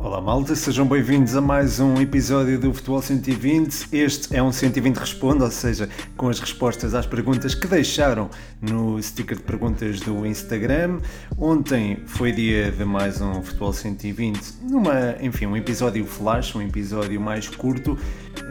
Olá malta, sejam bem-vindos a mais um episódio do Futebol 120. Este é um 120 Responde, ou seja, com as respostas às perguntas que deixaram no sticker de perguntas do Instagram. Ontem foi dia de mais um Futebol 120, numa, enfim, um episódio flash, um episódio mais curto.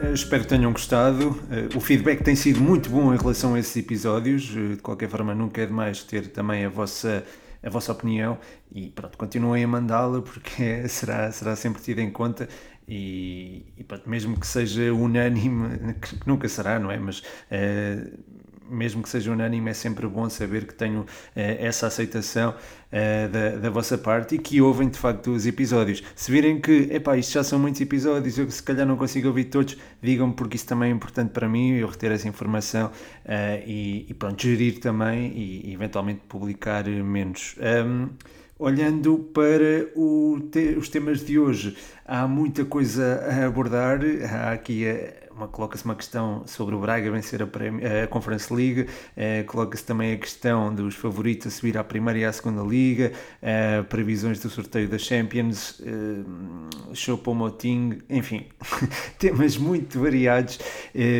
Uh, espero que tenham gostado. Uh, o feedback tem sido muito bom em relação a esses episódios. Uh, de qualquer forma, nunca é demais ter também a vossa a vossa opinião e pronto, continuem a mandá-la porque será, será sempre tida em conta e, e pronto, mesmo que seja unânime, que nunca será, não é? Mas uh, mesmo que seja unânime, é sempre bom saber que tenho uh, essa aceitação uh, da, da, vossa parte e que ouvem de facto os episódios. Se virem que, epá, isto já são muitos episódios, eu se calhar não consigo ouvir todos, digam-me porque isso também é importante para mim, eu reter essa informação uh, e, e, pronto, gerir também e, eventualmente publicar menos. Um, olhando para te, os temas de hoje, há muita coisa a abordar, há aqui a coloca-se uma questão sobre o Braga vencer a, a Conference League, uh, coloca-se também a questão dos favoritos a subir à primeira e à segunda liga, uh, previsões do sorteio da Champions, uh, Choupo-Moting, enfim, temas muito variados,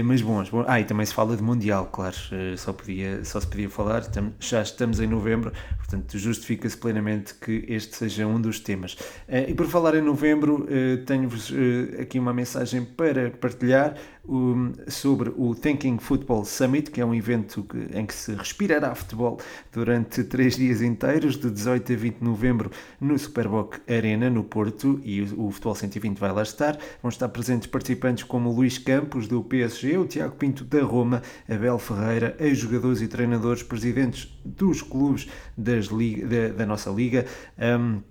mas bons. Ah, e também se fala de Mundial, claro, só, podia, só se podia falar, já estamos em novembro, portanto justifica-se plenamente que este seja um dos temas. e por falar em novembro, tenho-vos aqui uma mensagem para partilhar um, sobre o Thinking Football Summit, que é um evento que, em que se respirará futebol durante três dias inteiros, de 18 a 20 de novembro, no Superboc Arena, no Porto, e o, o Futebol 120 vai lá estar. Vão estar presentes participantes como Luís Campos, do PSG, o Tiago Pinto, da Roma, Abel Ferreira, ex-jogadores e treinadores, presidentes dos clubes das da, da nossa liga. Um,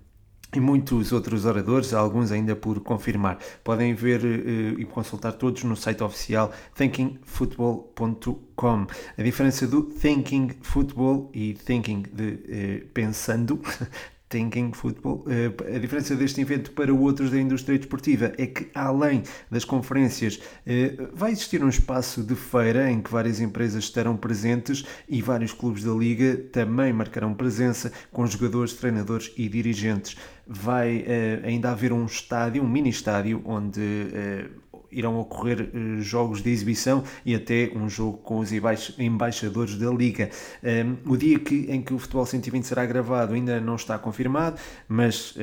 e muitos outros oradores, alguns ainda por confirmar. Podem ver uh, e consultar todos no site oficial thinkingfootball.com. A diferença do thinking football e thinking de uh, pensando Thinking Football. Uh, a diferença deste evento para outros da indústria desportiva é que, além das conferências, uh, vai existir um espaço de feira em que várias empresas estarão presentes e vários clubes da Liga também marcarão presença com jogadores, treinadores e dirigentes. Vai uh, ainda haver um estádio, um mini estádio, onde irão ocorrer uh, jogos de exibição e até um jogo com os embaixadores da Liga. Um, o dia que, em que o Futebol 120 será gravado ainda não está confirmado, mas uh,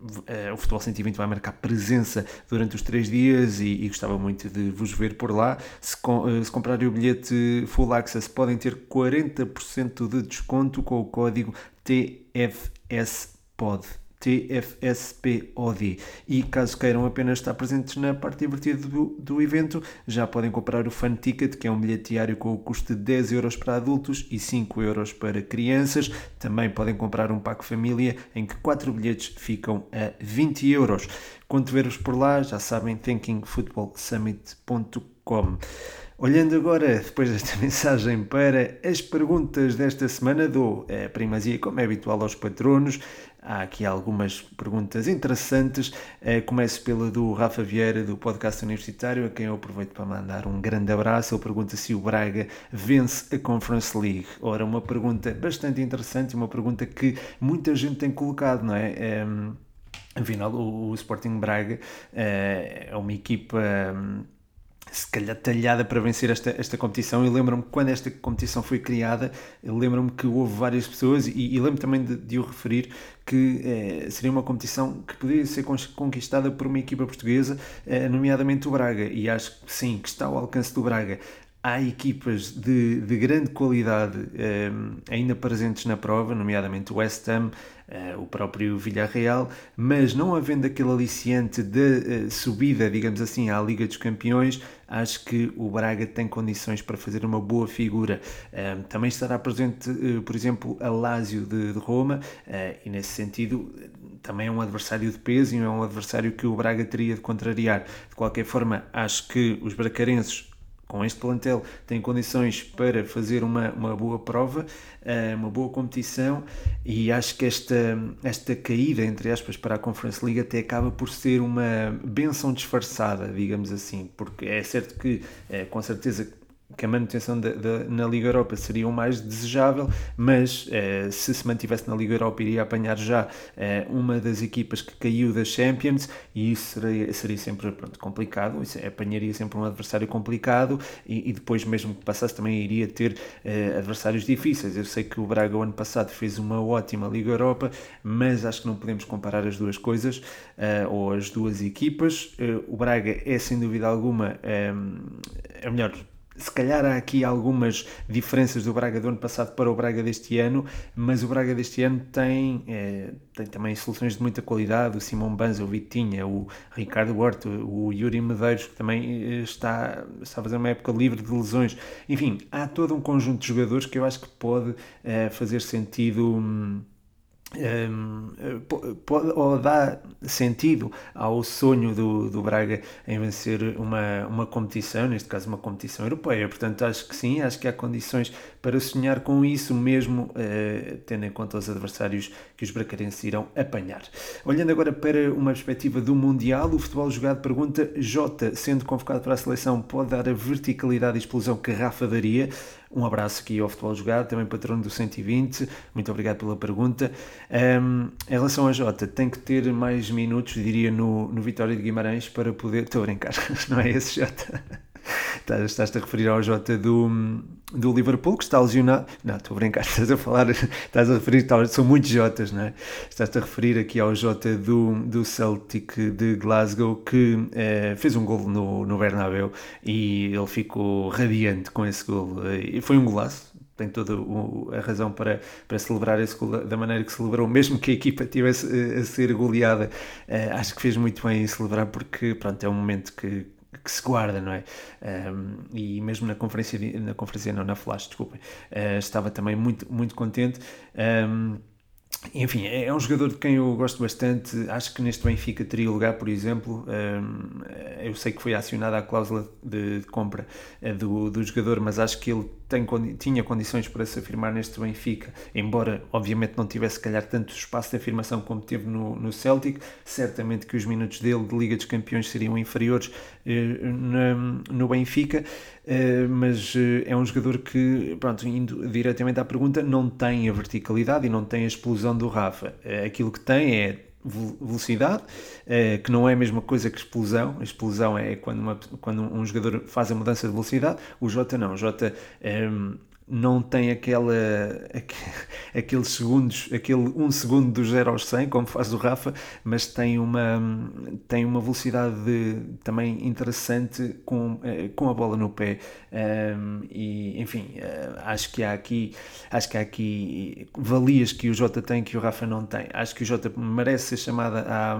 uh, o Futebol 120 vai marcar presença durante os três dias e, e gostava muito de vos ver por lá. Se, com, se comprarem o bilhete Full Access, podem ter 40% de desconto com o código TFSPOD. TFSPOD. E caso queiram apenas estar presentes na parte divertida do, do evento, já podem comprar o Fan Ticket, que é um bilhete diário com o custo de 10 euros para adultos e 5 euros para crianças. Também podem comprar um pack família em que 4 bilhetes ficam a 20 euros. Quanto ver-vos por lá, já sabem, thinkingfootballsummit.com. Olhando agora, depois desta mensagem, para as perguntas desta semana, dou a primazia, como é habitual, aos patronos. Há aqui algumas perguntas interessantes. Eh, começo pela do Rafa Vieira, do podcast universitário, a quem eu aproveito para mandar um grande abraço. Ele pergunta se o Braga vence a Conference League. Ora, uma pergunta bastante interessante, uma pergunta que muita gente tem colocado, não é? Ehm, afinal, o, Sporting Braga eh, é uma equipa se calhar talhada para vencer esta, esta competição. Eu lembro-me quando esta competição foi criada, lembro-me que houve várias pessoas e, e lembro também de, de o referir que eh, seria uma competição que poderia ser conquistada por uma equipa portuguesa, eh, nomeadamente o Braga. E acho que sim, que está ao alcance do Braga há equipas de, de grande qualidade um, eh, ainda presentes na prova, nomeadamente o West Ham, uh, o próprio Villarreal, mas não havendo aquele aliciante de uh, subida, digamos assim, à Liga dos Campeões, acho que o Braga tem condições para fazer uma boa figura. Uh, também estará presente, por exemplo, a Lazio de, de Roma, e nesse sentido também é um adversário de peso e é um adversário que o Braga teria de contrariar. De qualquer forma, acho que os bracarenses com este plantel tem condições para fazer uma, uma boa prova, eh, uma boa competição e acho que esta, esta caída, entre aspas, para a Conference League até acaba por ser uma benção disfarçada, digamos assim, porque é certo que, eh, com certeza, que a manutenção de, de, na Liga Europa seria o mais desejável, mas uh, se se mantivesse na Liga Europa iria apanhar já uh, uma das equipas que caiu das Champions e isso seria, seria sempre pronto, complicado, isso, apanharia sempre um adversário complicado e, e, depois mesmo que passasse também iria ter uh, adversários difíceis. Eu sei que o Braga o ano passado fez uma ótima Liga Europa, mas acho que não podemos comparar as duas coisas ou as duas equipas. o Braga é sem dúvida alguma, é melhor se calhar há aqui algumas diferenças do Braga do ano passado para o Braga deste ano, mas o Braga deste ano tem, é, tem também soluções de muita qualidade, o Simão Banza, o Vitinha, o Ricardo Horto, o Yuri Medeiros, que também eh, está, está a fazer uma época livre de lesões. Enfim, há todo um conjunto de jogadores que eu acho que pode é, fazer sentido... Hum, um, pode, ou dá sentido ao sonho do, do Braga em vencer uma, uma competição, neste caso uma competição europeia. Portanto, acho que sim, acho que há condições para sonhar com isso, mesmo uh, tendo em conta os adversários que os bracarenses irão apanhar. Olhando agora para uma perspectiva do Mundial, o futebol jogado pergunta: Jota, sendo convocado para a seleção, pode dar a verticalidade e explosão que Rafa daria? Um abraço aqui ao Futebol Jogado, também patrono do 120. Muito obrigado pela pergunta. Um, em relação a Jota, tem que ter mais minutos, diria, no, no Vitória de Guimarães para poder. Estou a brincar, não é esse Jota? Estás-te a referir ao Jota do, do Liverpool, que está lesionado. Não, estou a brincar, estás a falar, estás a referir, são muitos Jotas, não é? Estás-te a referir aqui ao Jota do, do Celtic de Glasgow, que eh, fez um gol no, no Bernabéu e ele ficou radiante com esse gol. E foi um golaço, tem toda a razão para, para celebrar esse gol da maneira que celebrou, mesmo que a equipa tivesse eh, a ser goleada. Uh, acho que fez muito bem em celebrar, porque pronto, é um momento que que se guarda, não é? Um, e mesmo na conferência, na conferência não, na flash, desculpem, uh, estava também muito, muito contente. Um, enfim, é, é um jogador de quem eu gosto bastante. Acho que neste Benfica teria lugar, por exemplo. Eu sei que foi acionada a cláusula de compra eh, do, do jogador, mas acho que ele tem, tinha condições para se afirmar neste Benfica, embora obviamente não tivesse, se calhar, tanto espaço de afirmação como teve no, no Celtic. Certamente que os minutos dele de Liga dos Campeões seriam inferiores eh, no Benfica, eh, mas eh, é um jogador que, pronto, indo diretamente à pergunta, não tem a verticalidade e não tem a explosão do Rafa. Eh, aquilo que tem é velocidade, que não é a mesma coisa que explosão. A explosão é quando, uma, quando um jogador faz a mudança de velocidade. O Jota não. O Jota não tem aquela, aqueles segundos, aquele um segundo do 0 aos 100, como faz o Rafa, mas tem uma, tem uma velocidade de, também interessante com, eh, com a bola no pé. Um, e, enfim, eh, acho que há aqui, acho que há aqui valias que o Jota tem que o Rafa não tem. Acho que o Jota merece ser chamada à,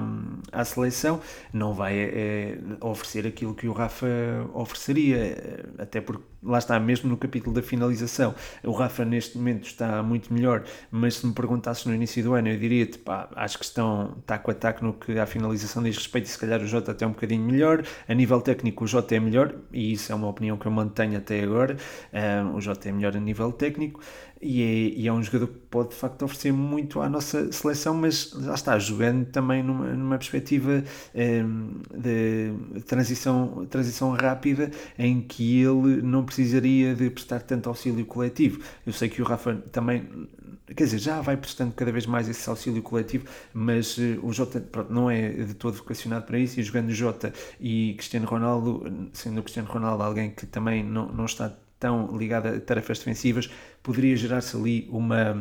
à seleção, não vai é, oferecer aquilo que o Rafa ofereceria, até porque lá está, mesmo no capítulo da finalização, o Rafa neste momento está muito melhor, mas se me perguntasses no início do ano, eu diria-te, pá, acho que estão taco a taco no que a finalização diz respeito, e se calhar o Jota até é um bocadinho melhor, a nível técnico o Jota é melhor, e isso é uma opinião que eu mantenho até agora, um, o Jota é melhor a nível técnico, e é, e é, um jogador que pode de facto oferecer muito à nossa seleção, mas já está jogando também numa, numa perspectiva um, de transição, transição rápida em que ele não precisaria de prestar tanto auxílio coletivo. Eu sei que o Rafa também, quer dizer, já vai prestando cada vez mais esse auxílio coletivo, mas uh, o Jota pronto, não é de todo vocacionado para isso e jogando Jota e Cristiano Ronaldo, sendo o Cristiano Ronaldo alguém que também não, não está tão ligada a tarefas defensivas, poderia gerar-se ali uma,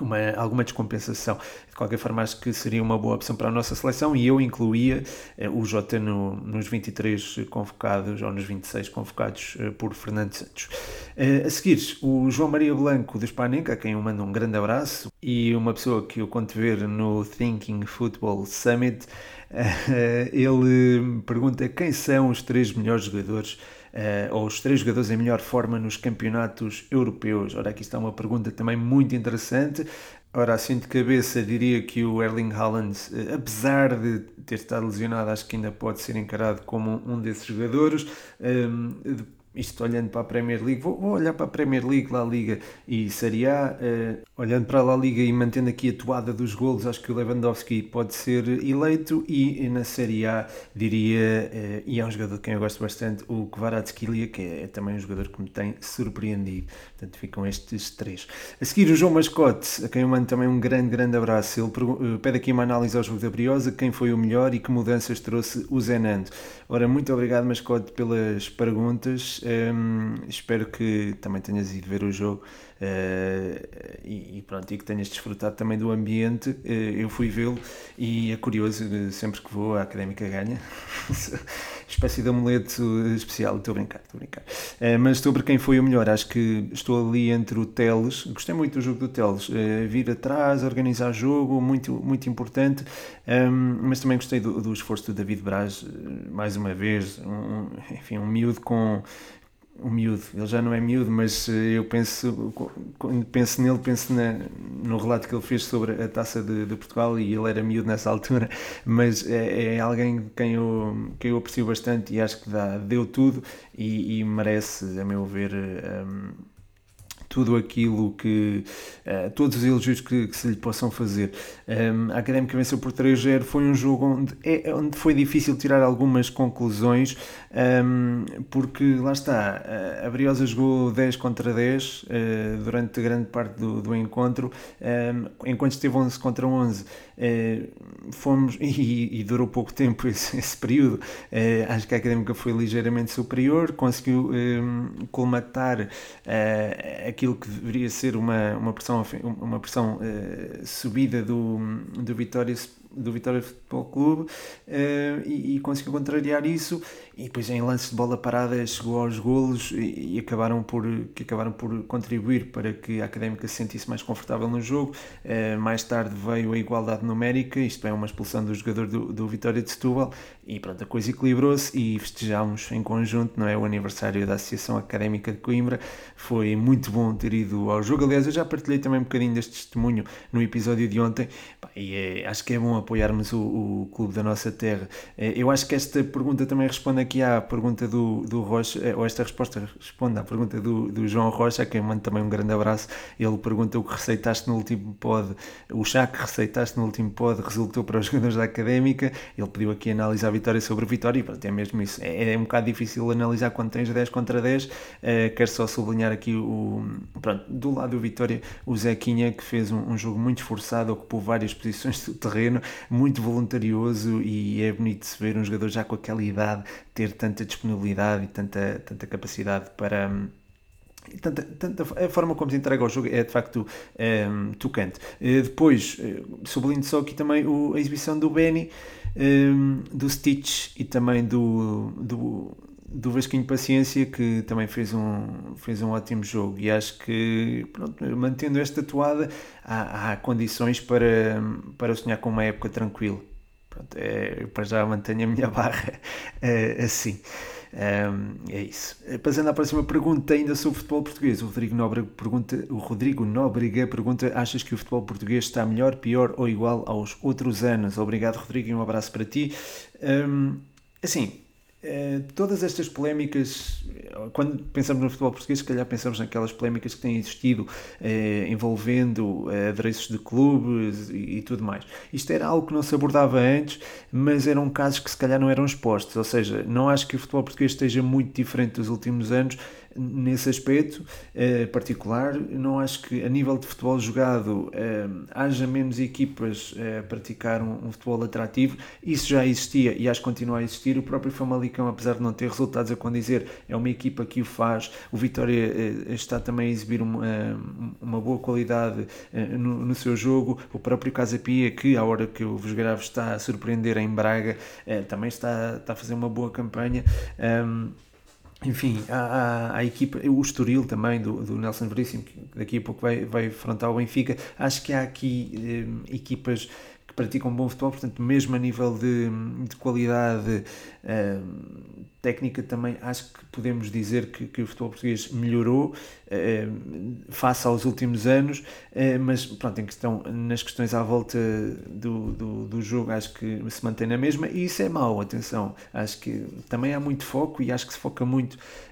uma, alguma descompensação. De qualquer forma, acho que seria uma boa opção para a nossa seleção e eu incluía eh, o Jota no, nos 23 convocados ou nos 26 convocados eh, por Fernando Santos. Eh, a seguir, o João Maria Blanco do Spanenka, a quem eu mando um grande abraço, e uma pessoa que eu conto ver no Thinking Football Summit, ele pergunta quem são os três melhores jogadores uh, ou os três jogadores em melhor forma nos campeonatos europeus? Ora, aqui está uma pergunta também muito interessante. Ora, assim de cabeça, diria que o Erling Haaland, uh, apesar de ter estado lesionado, acho que ainda pode ser encarado como um desses jogadores. Ehm, isto olhando para a Premier League, vou, vou, olhar para a Premier League, La Liga e Série A, uh, olhando para a La Liga e mantendo aqui a toada dos golos, acho que o Lewandowski pode ser eleito e, na Série A diria, uh, e é um jogador de quem eu gosto bastante, o Kvaratskhelia, que é, é, também um jogador que me tem surpreendido. Portanto, ficam estes três. A seguir, o João Mascote, a quem eu mando também um grande, grande abraço. Ele uh, pede aqui uma análise ao jogo da Briosa, quem foi o melhor e que mudanças trouxe o Zenando. Ora, muito obrigado, Mascote, pelas perguntas. Espero que também tenhas ido ver o jogo uh, e, e, pronto, e que tenhas desfrutado também do ambiente. Uh, eu fui vê-lo e é curioso, sempre que vou, a académica ganha. espécie de amuleto especial. Estou a brincar, estou a brincar. Uh, mas sobre quem foi o melhor, acho que estou ali entre o Teles. Gostei muito do jogo do Teles. Uh, vir atrás, organizar jogo, muito, muito importante. Um, mas também gostei do, do esforço do David Braz, mais uma vez. Um, enfim, um miúdo com um miúdo, ele já não é miúdo, mas eh, eu penso, penso nele, penso na, no relato que ele fez sobre a taça de, de, Portugal e ele era miúdo nessa altura, mas é, é, alguém quem eu, quem eu aprecio bastante e acho que dá, deu tudo e, e merece, a meu ver, um, tudo aquilo que. Uh, todos os elogios que, que, se lhe possam fazer. Um, ehm, a Académica venceu por 3-0. Foi um jogo onde, é, onde foi difícil tirar algumas conclusões, um, ehm, porque lá está, eh, a Briosa jogou 10 contra 10 uh, eh, durante grande parte do, do encontro, um, ehm, enquanto esteve 11 contra 11. Uh, fomos, e, e, durou pouco tempo esse, esse período, uh, acho que a Académica foi ligeiramente superior, conseguiu colmatar uh, aquilo que deveria ser uma, uma pressão, uma pressão subida do, do Vitória do Vitória Futebol Clube e, e, conseguiu contrariar isso e depois em lances de bola parada chegou aos golos e, e, acabaram por que acabaram por contribuir para que a Académica se sentisse mais confortável no jogo. Uh, mais tarde veio a igualdade numérica isto é uma expulsão do jogador do, do Vitória de Setúbal. E pronto a coisa equilibrou-se e festejámos em conjunto não é? O aniversário da Associação Académica de Coimbra. Foi muito bom ter ido ao jogo. Aliás eu já partilhei também um bocadinho deste testemunho no episódio de ontem. E é, acho que é bom apoiarmos o, o, clube da nossa terra. Eh, eu acho que esta pergunta também responde aqui à pergunta do, do Rocha, eh, ou esta resposta responde à pergunta do, do João Rocha, a quem mando também um grande abraço. Ele pergunta o que receitaste no último pod, o chá que receitaste no último pod resultou para os jogadores da Académica. Ele pediu aqui analisar a vitória sobre vitória e pronto, é mesmo isso. É, é um bocado difícil analisar quando tens 10 contra 10. Uh, quero só sublinhar aqui o, pronto, do lado do Vitória, o Zequinha que fez um, um jogo muito esforçado, ocupou várias posições do terreno, muito voluntarioso e é bonito se ver um jogador já com aquela idade ter tanta disponibilidade e tanta, tanta capacidade para. Tanta, tanta, a forma como se entrega ao jogo é de facto um, tocante. Uh, depois, uh, sublinho só aqui também o, a exibição do Benny, um, do Stitch e também do, do, do Vasquinho Paciência, que também fez um, fez um ótimo jogo. E acho que, pronto, mantendo esta toada, há, há condições para, para sonhar com uma época tranquila. Pronto, é, para já mantenho a minha barra é, assim. Um, é isso. Passando à próxima pergunta, ainda sobre o futebol português. O Rodrigo Nóbrega pergunta, o Rodrigo Nóbrega pergunta: achas que o futebol português está melhor, pior ou igual aos outros anos? Obrigado, Rodrigo, e um abraço para ti. Um, assim, eh, todas estas polémicas, quando pensamos no futebol português, se calhar pensamos naquelas polémicas que têm existido eh, envolvendo eh, adereços de clubes e, e, tudo mais. Isto era algo que não se abordava antes, mas eram casos que se calhar não eram expostos. Ou seja, não acho que o futebol português esteja muito diferente dos últimos anos, nesse aspecto eh, particular. Não acho que a nível de futebol jogado eh, haja menos equipas a praticar um, um, futebol atrativo. Isso já existia e acho que continua a existir. O próprio Famalicão, apesar de não ter resultados a condizer, é uma equipa que o faz. O Vitória eh, está também a exibir uma, uma boa qualidade no, no, seu jogo. O próprio Casa Pia, que à hora que eu vos gravo está a surpreender em Braga, também está, está a fazer uma boa campanha. Enfim, a, a, a, equipa, o Estoril também, do, do Nelson Veríssimo, que daqui a pouco vai, vai enfrentar o Benfica. Acho que há aqui eh, equipas praticam bom futebol, portanto, mesmo a nível de, de qualidade, eh, técnica também acho que podemos dizer que, que o futebol português melhorou eh, face aos últimos anos, eh, mas pronto, em questão, nas questões à volta do, do, do, jogo acho que se mantém na mesma e isso é mau, atenção, acho que também há muito foco e acho que se foca muito Uh,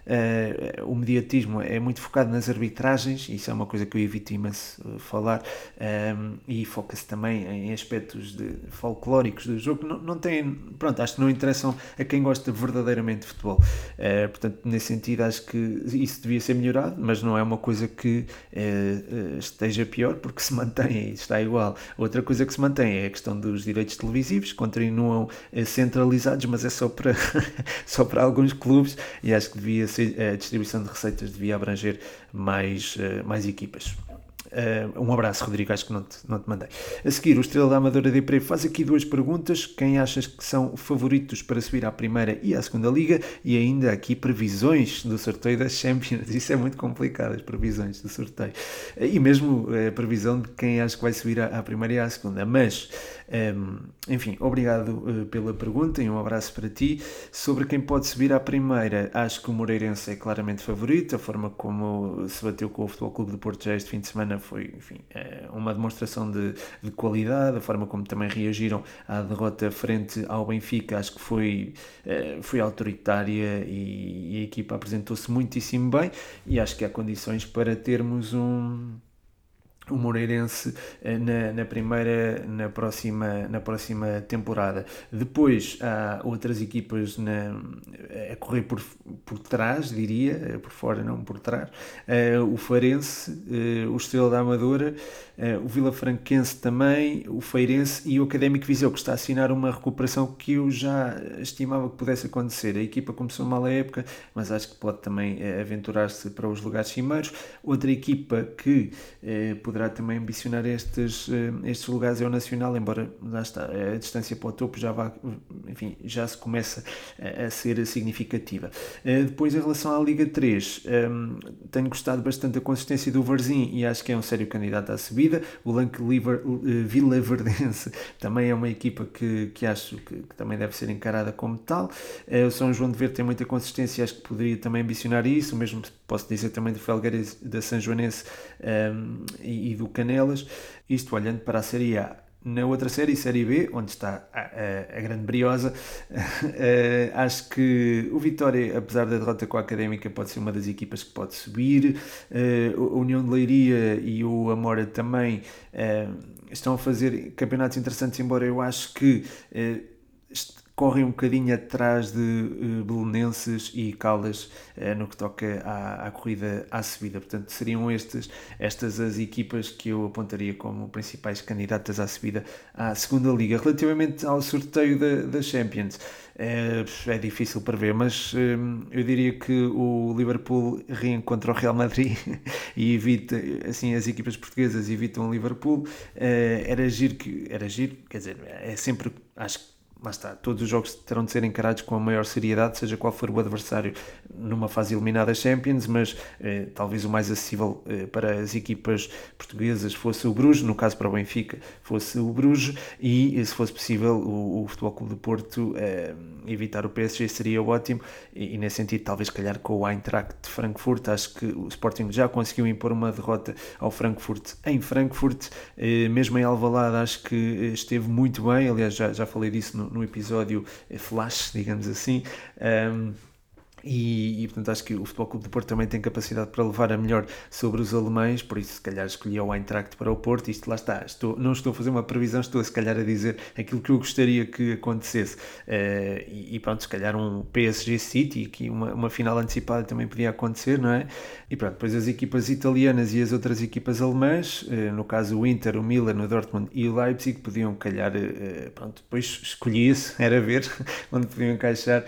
o mediatismo é muito focado nas arbitragens, isso é uma coisa que eu evito imenso uh, falar, ehm, e foca-se também em aspectos de, folclóricos do jogo, não, não tem, pronto, acho que não interessam a quem gosta verdadeiramente de futebol. Uh, portanto, nesse sentido, acho que isso devia ser melhorado, mas não é uma coisa que esteja pior, porque se mantém está igual. Outra coisa que se mantém é a questão dos direitos televisivos, continuam centralizados, mas é só para, só para alguns clubes, e acho que devia a distribuição de receitas devia abranger mais, eh, mais equipas. Uh, um abraço, Rodrigo, acho que não te, não te mandei. A seguir, o Estrela da Amadora de Pre faz aqui duas perguntas. Quem achas que são favoritos para subir à primeira e à segunda liga? E ainda aqui previsões do sorteio das Champions. Isso é muito complicado, as previsões do sorteio. E mesmo a previsão de quem acha que vai subir à, à primeira e à segunda. Mas um, enfim, obrigado uh, pela pergunta e um abraço para ti. Sobre quem pode subir à primeira, acho que o Moreirense é claramente favorito. A forma como se bateu com o Futebol Clube de Porto já este fim de semana foi, enfim, é uma demonstração de, de, qualidade. A forma como também reagiram à derrota frente ao Benfica, acho que foi, uh, foi autoritária e, e a equipa apresentou-se muitíssimo bem. E acho que há condições para termos um o Moreirense eh, na, na, primeira, na próxima, na próxima temporada. Depois há outras equipas na, a correr por, por trás, diria, eh, por fora, não por trás. Uh, o Farense, uh, o Estrela da Amadora, uh, o Vila Franquense também, o Feirense e o Académico Viseu, que está a assinar uma recuperação que eu já estimava que pudesse acontecer. A equipa começou mal a época, mas acho que pode também aventurar-se para os lugares cimeiros. Outra equipa que poderá também ambicionar estes, eh, estes lugares é o Nacional, embora lá está, a distância para o topo já, vá, enfim, já se começa a, ser significativa. Eh, depois, em relação à Liga 3, um, ehm, tenho gostado bastante da consistência do Varzim e acho que é um sério candidato à subida. O Lanque eh, Vila Verdense também é uma equipa que, que acho que, que também deve ser encarada como tal. O São João de Verde tem muita consistência, acho que poderia também ambicionar isso, o mesmo posso dizer também do Felgueiras da São Joanense um, ehm, e, e, do Canelas, isto olhando para a Série A. Na outra série, Série B, onde está a, a, a grande briosa, uh, acho que o Vitória, apesar da derrota com a Académica, pode ser uma das equipas que pode subir. A União de Leiria e o Amora também uh, estão a fazer campeonatos interessantes, embora eu acho que correm um bocadinho atrás de uh, belenenses e Caldas uh, no que toca à, à, corrida à subida. Portanto, seriam estes, estas as equipas que eu apontaria como principais candidatas à subida à segunda liga. Relativamente ao sorteio da, da Champions, é, é difícil prever, mas eu diria que o Liverpool reencontra o Real Madrid e evita, assim, as equipas portuguesas evitam o Liverpool. era giro que, era giro, quer dizer, é sempre, acho que lá está, todos os jogos terão de ser encarados com a maior seriedade, seja qual for o adversário numa fase eliminada Champions, mas eh, talvez o mais acessível eh, para as equipas portuguesas fosse o Bruges, no caso para o Benfica fosse o Bruges, e se fosse possível o, o Futebol Clube de Porto eh, evitar o PSG seria ótimo, e, e, nesse sentido talvez calhar com o Eintracht de Frankfurt, acho que o Sporting já conseguiu impor uma derrota ao Frankfurt em Frankfurt, eh, mesmo em Alvalade acho que eh, esteve muito bem, aliás já, já falei disso no, no episódio flash, digamos assim. Um, e, e, portanto acho que o Futebol Clube do Porto também tem capacidade para levar a melhor sobre os alemães, por isso se calhar escolhi o Eintracht para o Porto, isto lá está, estou, não estou a fazer uma previsão, estou se calhar a dizer aquilo que eu gostaria que acontecesse, uh, e, e, pronto, se calhar um PSG City, aqui uma, uma final antecipada também podia acontecer, não é? E pronto, depois as equipas italianas e as outras equipas alemãs, uh, no caso o Inter, o Milan, o Dortmund e o Leipzig, podiam calhar, uh, pronto, depois escolhi-se, era ver onde podiam encaixar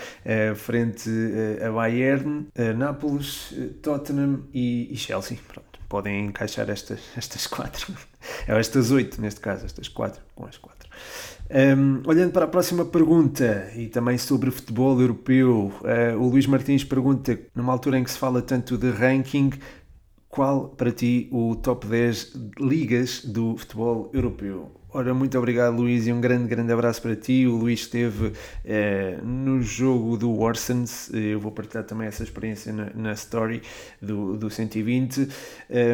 frente a Bayern, a Nápoles, Tottenham e, e Chelsea. Pronto, podem encaixar estas, estas quatro, ou estas oito neste caso, estas quatro, com as quatro. Um, olhando para a próxima pergunta e também sobre futebol europeu, uh, o Luís Martins pergunta: numa altura em que se fala tanto de ranking, qual para ti o top 10 ligas do futebol europeu? Ora, muito obrigado, Luís, e um grande, grande abraço para ti. O Luís esteve eh, no jogo do Warsons. Eu vou partilhar também essa experiência na, na story do, do 120.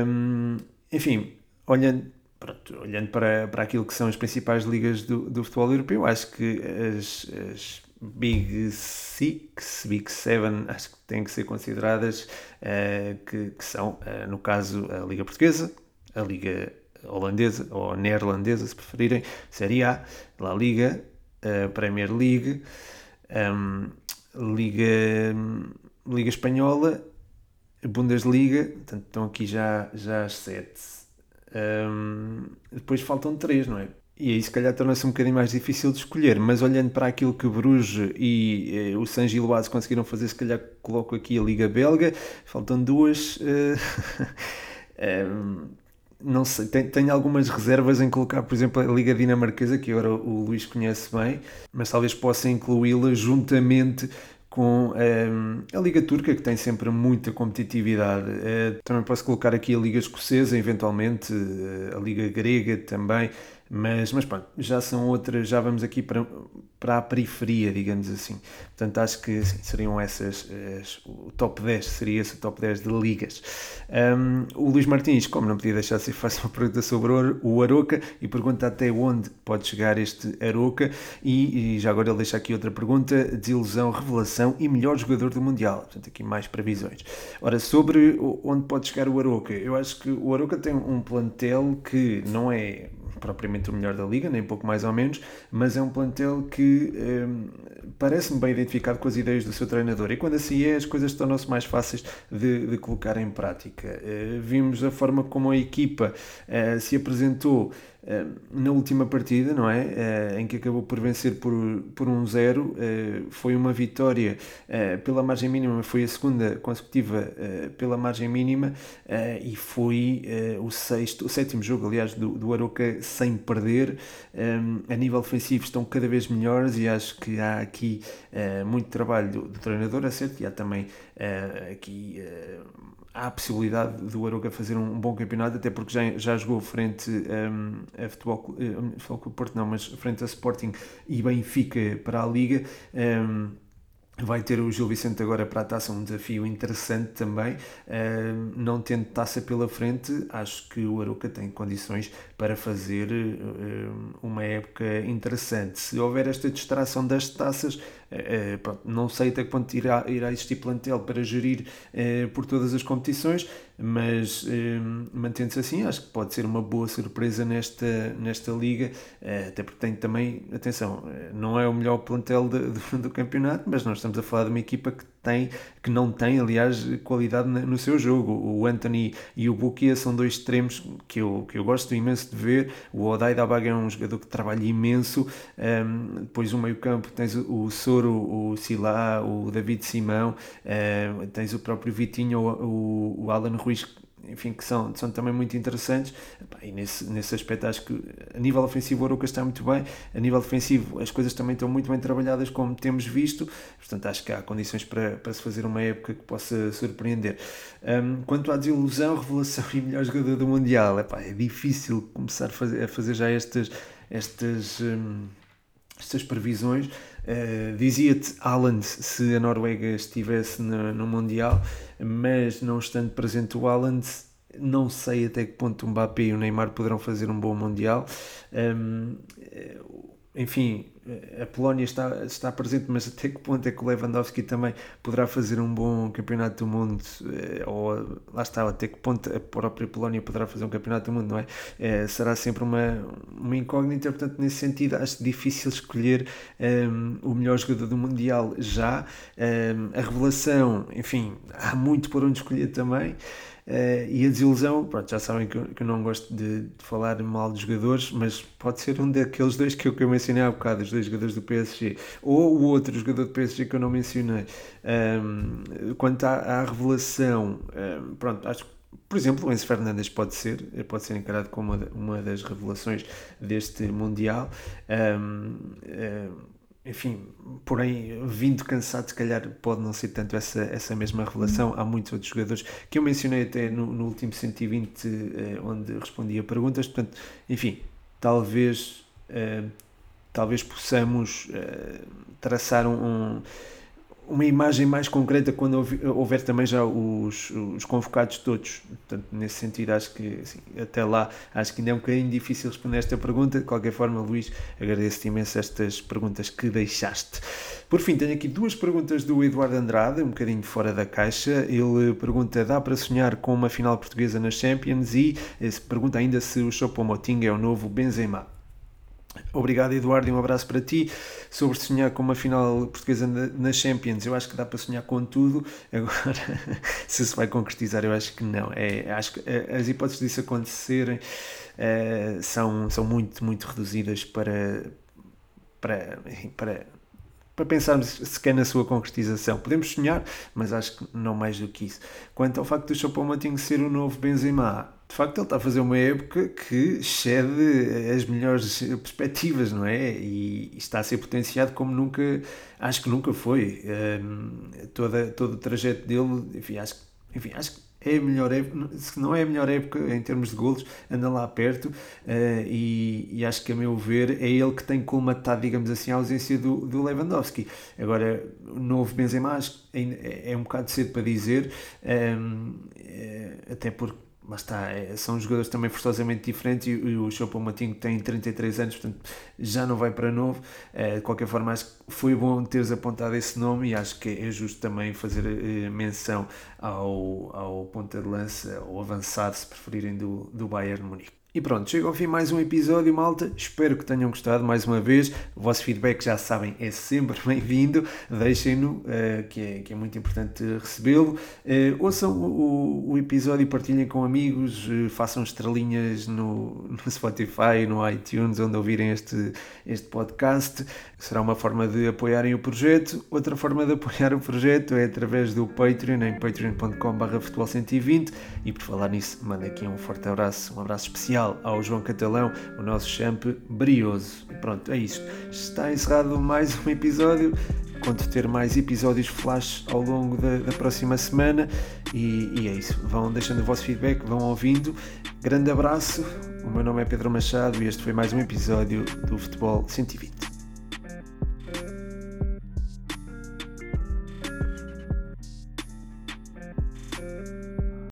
Um, enfim, olhando, pronto, olhando para, para aquilo que são as principais ligas do, do futebol europeu, acho que as, as Big Six, Big Seven, acho que têm que ser consideradas, uh, que, que, são, uh, no caso, a Liga Portuguesa, a Liga holandesa ou neerlandesa, se preferirem, Série A, La Liga, a Premier League, um, Liga, Liga Espanhola, Bundesliga, portanto estão aqui já, já as sete. Um, depois faltam três, não é? E aí se calhar torna-se um bocadinho mais difícil de escolher, mas olhando para aquilo que Bruges e eh, o San Giloase conseguiram fazer, se calhar coloco aqui a Liga Belga, faltam duas. Uh, um, não sei, tenho, tenho, algumas reservas em colocar, por exemplo, a Liga Dinamarquesa, que agora o Luís conhece bem, mas talvez possa incluí-la juntamente com um, ehm, a Liga Turca, que tem sempre muita competitividade. Uh, também posso colocar aqui a Liga Escocesa, eventualmente, uh, a Liga Grega também, mas, mas pronto, já são outras, já vamos aqui para, para a periferia, digamos assim. Portanto, acho que seriam essas, as, o top 10, seria esse o top 10 de ligas. Um, o Luís Martins, como não podia deixar de ser, faz uma pergunta sobre o Aroca e pergunta até onde pode chegar este Aroca. E, e já agora ele deixa aqui outra pergunta: desilusão, revelação e melhor jogador do Mundial. Portanto, aqui mais previsões. Ora, sobre onde pode chegar o Aroca, eu acho que o Aroca tem um plantel que não é propriamente o melhor da liga, nem pouco mais ou menos, mas é um plantel que um, parece-me bem identificado com as ideias do seu treinador e quando assim é, as coisas tornam-se mais fáceis de, de, colocar em prática. Uh, vimos a forma como a equipa uh, se apresentou eh, na última partida, não é? Eh, em que acabou por vencer por, por um zero. Eh, foi uma vitória pela margem mínima, foi a segunda consecutiva pela margem mínima e foi o sexto, o sétimo jogo, aliás, do, do Aroca sem perder. A nível ofensivo estão cada vez melhores e acho que há aqui muito trabalho do, do treinador, é certo, e há também aqui há a possibilidade do Aroca fazer um bom campeonato, até porque já, já jogou frente um, a Futebol, um, Futebol Clube Porto, não, mas frente a Sporting e Benfica para a Liga. Um, Vai ter o Gil Vicente agora para a taça, um desafio interessante também. Não tendo taça pela frente, acho que o Aruca tem condições para fazer uma época interessante. Se houver esta distração das taças, uh, pronto, não sei até que ponto irá, irá existir plantel para gerir por todas as competições, mas mantendo-se assim, acho que pode ser uma boa surpresa nesta, nesta liga, até porque tem também, atenção, não é o melhor plantel de, do, do campeonato, mas nós estamos a falar de uma equipa que tem, que não tem, aliás, qualidade no seu jogo. O Anthony e o Bukia são dois extremos que eu, que eu gosto imenso de ver. O Odai Dabaga é um jogador que trabalha imenso. Um, depois o meio campo tens o Soro, o Silá, o David Simão, um, tens o próprio Vitinho, o, o Alan Ruiz enfim, que são, são também muito interessantes. E nesse, nesse aspecto, acho que a nível ofensivo o Aruca está muito bem, a nível defensivo as coisas também estão muito bem trabalhadas, como temos visto. Portanto, acho que há condições para, para se fazer uma época que possa surpreender. Um, quanto à desilusão, revelação e melhor jogador do Mundial, epá, é difícil começar a fazer, a fazer já estas. estas um, estas previsões. Uh, Dizia-te Haaland se a Noruega estivesse no, no Mundial, mas não estando presente o Haaland, não sei até que ponto o Mbappé e o Neymar poderão fazer um bom Mundial. Um, enfim, a Polónia está, está presente, mas até que ponto é que o Lewandowski também poderá fazer um bom campeonato do mundo? Eh, ou lá está, até que ponto a própria Polónia poderá fazer um campeonato do mundo, não é? é será sempre uma, uma incógnita, portanto, nesse sentido, acho difícil escolher um, ehm, o melhor jogador do Mundial já. Um, ehm, a revelação, enfim, há muito por onde escolher também. Uh, e a desilusão, pronto, já sabem que eu, que eu não gosto de, de, falar mal de jogadores, mas pode ser um daqueles dois que eu, que eu mencionei há bocado, dois jogadores do PSG, ou o outro jogador do PSG que eu não mencionei. Um, quanto à, à revelação, um, pronto, acho que por exemplo, o Enzo Fernandes pode ser, pode ser encarado como uma, das revelações deste Mundial. Um, enfim, porém, vindo cansado, se calhar pode não ser tanto essa, essa mesma revelação. Há muitos outros jogadores que eu mencionei até no, no último 120, eh, onde respondi a perguntas. Portanto, enfim, talvez, eh, talvez possamos eh, traçar um, um uma imagem mais concreta quando houver também já os, os convocados todos. Portanto, nesse sentido, acho que assim, até lá, acho que ainda é um bocadinho difícil responder esta pergunta. De qualquer forma, Luís, agradeço-te imenso estas perguntas que deixaste. Por fim, tenho aqui duas perguntas do Eduardo Andrade, um bocadinho fora da caixa. Ele pergunta: dá para sonhar com uma final portuguesa nas Champions? E eh, pergunta ainda se o Choupo-Moting é o novo Benzema. Obrigado, Eduardo, e um abraço para ti. Sobre sonhar com uma final portuguesa na Champions, eu acho que dá para sonhar com tudo. Agora, se se vai concretizar, eu acho que não. É, acho que eh, as hipóteses disso acontecerem é, são, são muito, muito reduzidas para, para, para para pensarmos sequer na sua concretização. Podemos sonhar, mas acho que não mais do que isso. Quanto ao facto do Choupo-Moting ser o novo Benzema, de facto ele está a fazer uma época que excede as melhores perspectivas, não é? E está a ser potenciado como nunca, acho que nunca foi. Um, toda, todo o trajeto dele, enfim, acho, enfim, acho que é a melhor época, se não é a melhor época em termos de golos, anda lá perto uh, e, e, acho que a meu ver é ele que tem colmatado, digamos assim, a ausência do, do Lewandowski. Agora, o novo Benzema acho que é, é um bocado cedo para dizer, um, é, até porque mas está, é, são jogadores também forçosamente diferentes e, o Chopo Matinho tem 33 anos, portanto já não vai para novo. É, de qualquer forma, acho que foi bom teres apontado esse nome e acho que é justo também fazer eh, menção ao, ao ponta de lança, ou avançado, se preferirem, do, do Bayern Munique. E pronto, chega ao fim mais um episódio, malta. Espero que tenham gostado mais uma vez. O vosso feedback, já sabem, é sempre bem-vindo. Deixem-no, uh, que, é, que é muito importante recebê-lo. Uh, ouçam o, o, episódio partilhem com amigos. Uh, façam estrelinhas no, no Spotify, no iTunes, onde ouvirem este, este podcast. Será uma forma de apoiarem o projeto. Outra forma de apoiar o projeto é através do Patreon, em patreon.com.br futebol120. E por falar nisso, mando aqui um forte abraço, um abraço especial especial ao João Catalão, o nosso champ brioso. Pronto, é isto. Está encerrado mais um episódio. Conto ter mais episódios flash ao longo da, da próxima semana. E, e, é isso. Vão deixando o vosso feedback, vão ouvindo. Grande abraço. O meu nome é Pedro Machado e este foi mais um episódio do Futebol 120.